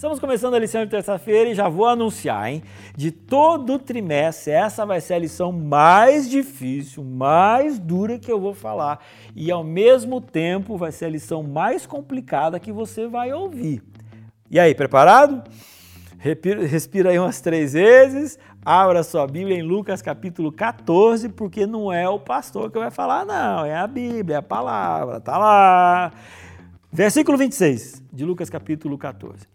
Estamos começando a lição de terça-feira e já vou anunciar, hein? De todo trimestre, essa vai ser a lição mais difícil, mais dura que eu vou falar. E ao mesmo tempo vai ser a lição mais complicada que você vai ouvir. E aí, preparado? Respira aí umas três vezes, abra sua Bíblia em Lucas capítulo 14, porque não é o pastor que vai falar, não, é a Bíblia, é a palavra, tá lá. Versículo 26 de Lucas capítulo 14.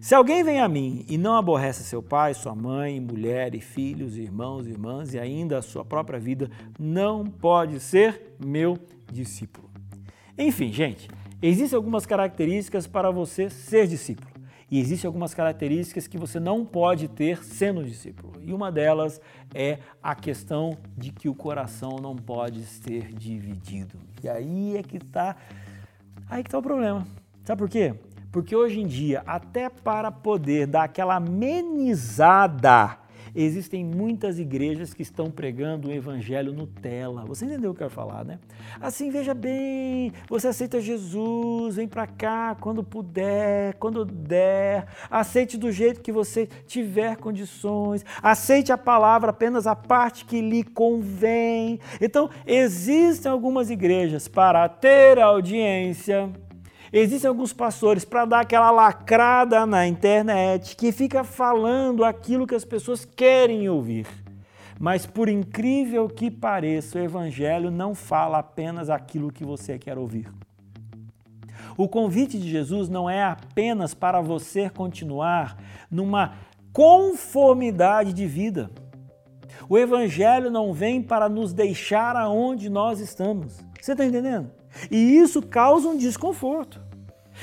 Se alguém vem a mim e não aborrece seu pai, sua mãe, mulher e filhos, irmãos e irmãs e ainda a sua própria vida, não pode ser meu discípulo. Enfim, gente, existem algumas características para você ser discípulo. E existem algumas características que você não pode ter sendo discípulo. E uma delas é a questão de que o coração não pode ser dividido. E aí é que está Aí que está o problema. Sabe por quê? Porque hoje em dia, até para poder dar aquela amenizada, existem muitas igrejas que estão pregando o evangelho Nutella. Você entendeu o que eu quero falar, né? Assim, veja bem, você aceita Jesus, vem para cá quando puder, quando der. Aceite do jeito que você tiver condições. Aceite a palavra apenas a parte que lhe convém. Então, existem algumas igrejas para ter audiência Existem alguns pastores para dar aquela lacrada na internet que fica falando aquilo que as pessoas querem ouvir. Mas por incrível que pareça, o evangelho não fala apenas aquilo que você quer ouvir. O convite de Jesus não é apenas para você continuar numa conformidade de vida. O Evangelho não vem para nos deixar aonde nós estamos. Você está entendendo? E isso causa um desconforto.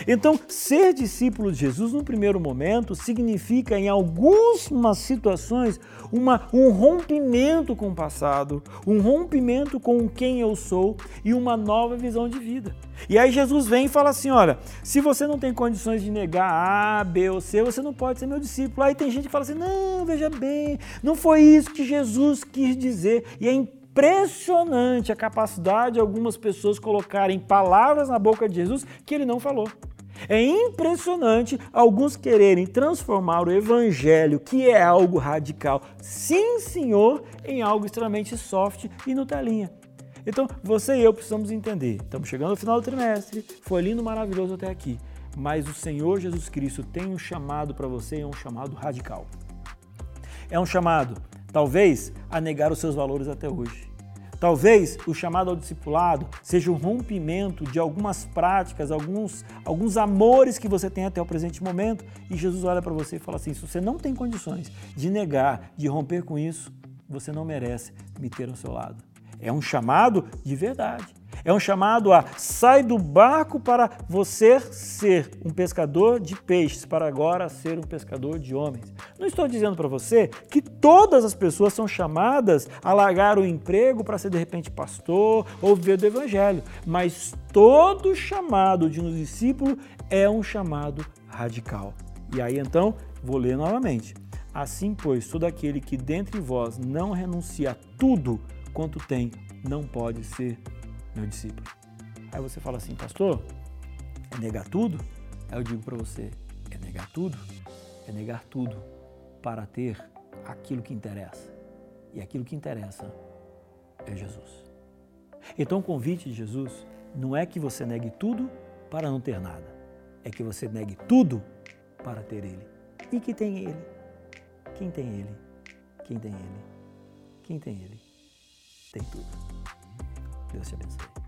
Então, ser discípulo de Jesus no primeiro momento significa, em algumas situações, uma, um rompimento com o passado, um rompimento com quem eu sou e uma nova visão de vida. E aí Jesus vem e fala assim: olha, se você não tem condições de negar A, B ou C, você não pode ser meu discípulo. Aí tem gente que fala assim: não, veja bem, não foi isso que Jesus quis dizer. E é impressionante a capacidade de algumas pessoas colocarem palavras na boca de Jesus que ele não falou. É impressionante alguns quererem transformar o evangelho, que é algo radical, sim, senhor, em algo extremamente soft e Nutelinha. Então, você e eu precisamos entender. Estamos chegando ao final do trimestre, foi lindo, maravilhoso até aqui. Mas o Senhor Jesus Cristo tem um chamado para você, é um chamado radical. É um chamado, talvez, a negar os seus valores até hoje. Talvez o chamado ao discipulado seja o rompimento de algumas práticas, alguns, alguns amores que você tem até o presente momento, e Jesus olha para você e fala assim: se você não tem condições de negar, de romper com isso, você não merece me ter ao seu lado. É um chamado de verdade. É um chamado a sai do barco para você ser um pescador de peixes, para agora ser um pescador de homens. Não estou dizendo para você que todas as pessoas são chamadas a largar o emprego para ser de repente pastor ou viver do evangelho, mas todo chamado de um discípulo é um chamado radical. E aí então, vou ler novamente. Assim, pois, todo aquele que dentre vós não renuncia a tudo quanto tem, não pode ser meu discípulo. Aí você fala assim, pastor, é negar tudo? Aí eu digo para você, é negar tudo? É negar tudo para ter aquilo que interessa. E aquilo que interessa é Jesus. Então o convite de Jesus não é que você negue tudo para não ter nada. É que você negue tudo para ter Ele. E que tem Ele? Quem tem Ele? Quem tem Ele? Quem tem Ele? Tem tudo. Deus te abençoe.